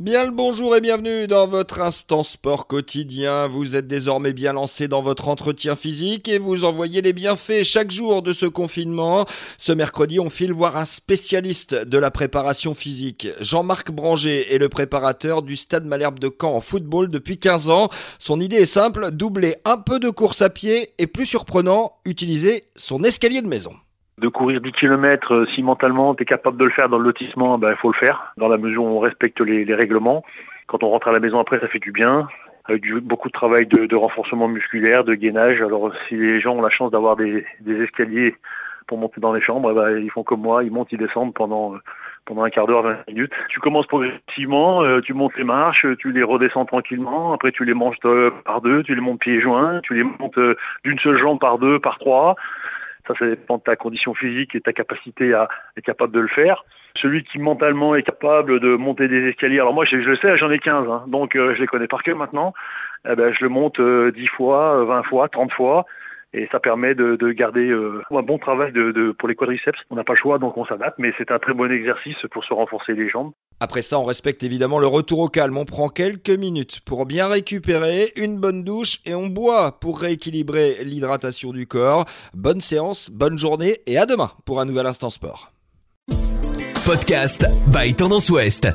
Bien le bonjour et bienvenue dans votre instant sport quotidien. Vous êtes désormais bien lancé dans votre entretien physique et vous envoyez les bienfaits chaque jour de ce confinement. Ce mercredi, on file voir un spécialiste de la préparation physique. Jean-Marc Branger est le préparateur du Stade Malherbe de Caen en football depuis 15 ans. Son idée est simple, doubler un peu de course à pied et plus surprenant, utiliser son escalier de maison de courir 10 km, euh, si mentalement tu es capable de le faire dans le lotissement, il ben, faut le faire, dans la mesure où on respecte les, règlements. Quand on rentre à la maison après, ça fait du bien, avec beaucoup de travail de, renforcement musculaire, de gainage. Alors si les gens ont la chance d'avoir des, escaliers pour monter dans les chambres, eh ben, ils font comme moi, ils montent, ils descendent pendant pendant un quart d'heure, 20 minutes. Tu commences progressivement, euh, tu montes les marches, tu les redescends tranquillement, après tu les manges par deux, tu les montes pieds joints, tu les montes euh, d'une seule jambe par deux, par trois. Ça, ça dépend de ta condition physique et ta capacité à être capable de le faire. Celui qui mentalement est capable de monter des escaliers, alors moi je, le sais, j'en ai 15, hein. donc euh, je les connais par cœur maintenant, eh ben, je le monte 10 euh, fois, 20 fois, 30 fois, et ça permet de, garder euh, un bon travail pour les quadriceps. On n'a pas le choix, donc on s'adapte, mais c'est un très bon exercice pour se renforcer les jambes. Après ça, on respecte évidemment le retour au calme. On prend quelques minutes pour bien récupérer, une bonne douche et on boit pour rééquilibrer l'hydratation du corps. Bonne séance, bonne journée et à demain pour un nouvel instant sport. Podcast by Tendance Ouest.